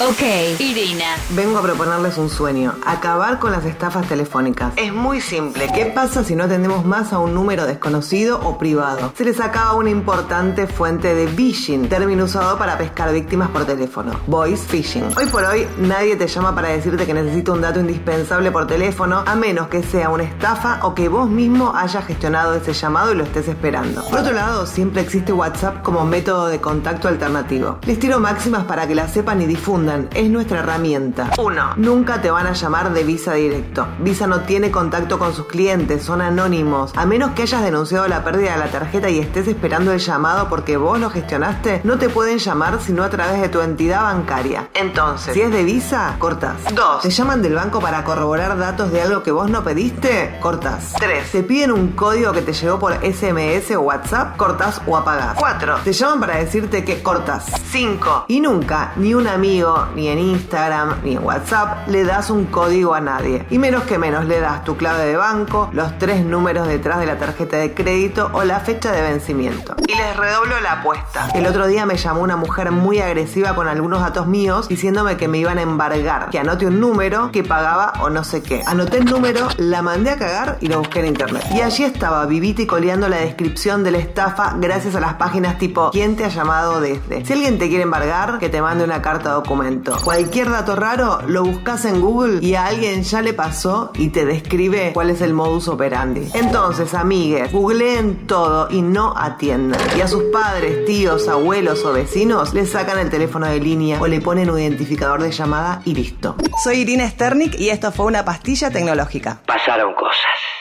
Ok, Irina. Vengo a proponerles un sueño, acabar con las estafas telefónicas. Es muy simple. ¿Qué pasa si no atendemos más a un número desconocido o privado? Se les acaba una importante fuente de phishing, término usado para pescar víctimas por teléfono. Voice phishing. Hoy por hoy nadie te llama para decirte que necesita un dato indispensable por teléfono, a menos que sea una estafa o que vos mismo hayas gestionado ese llamado y lo estés esperando. Por otro lado, siempre existe WhatsApp como método de contacto alternativo. Les tiro máximas para que la sepan y difundan es nuestra herramienta. 1. Nunca te van a llamar de Visa directo. Visa no tiene contacto con sus clientes, son anónimos. A menos que hayas denunciado la pérdida de la tarjeta y estés esperando el llamado porque vos lo gestionaste, no te pueden llamar sino a través de tu entidad bancaria. Entonces, si es de Visa, cortas. 2. ¿Te llaman del banco para corroborar datos de algo que vos no pediste? Cortas. 3. ¿Te piden un código que te llegó por SMS o WhatsApp? Cortas o apagás. 4. ¿Te llaman para decirte que cortas? 5. Y nunca, ni un amigo, ni en Instagram, ni en WhatsApp le das un código a nadie. Y menos que menos le das tu clave de banco, los tres números detrás de la tarjeta de crédito o la fecha de vencimiento. Y les redoblo la apuesta. El otro día me llamó una mujer muy agresiva con algunos datos míos diciéndome que me iban a embargar, que anote un número, que pagaba o no sé qué. Anoté el número, la mandé a cagar y lo busqué en internet. Y allí estaba, vivita y coleando la descripción de la estafa gracias a las páginas tipo ¿Quién te ha llamado desde? Si alguien te quiere embargar, que te mande una carta Cualquier dato raro lo buscas en Google y a alguien ya le pasó y te describe cuál es el modus operandi. Entonces, amigues, googleen todo y no atiendan. Y a sus padres, tíos, abuelos o vecinos les sacan el teléfono de línea o le ponen un identificador de llamada y listo. Soy Irina Sternik y esto fue una pastilla tecnológica. Pasaron cosas.